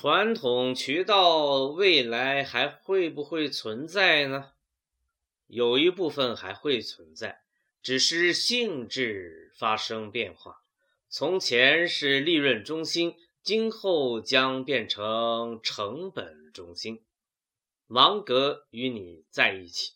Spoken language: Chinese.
传统渠道未来还会不会存在呢？有一部分还会存在只是性质发生变化。从前是利润中心今后将变成成本中心。芒格与你在一起。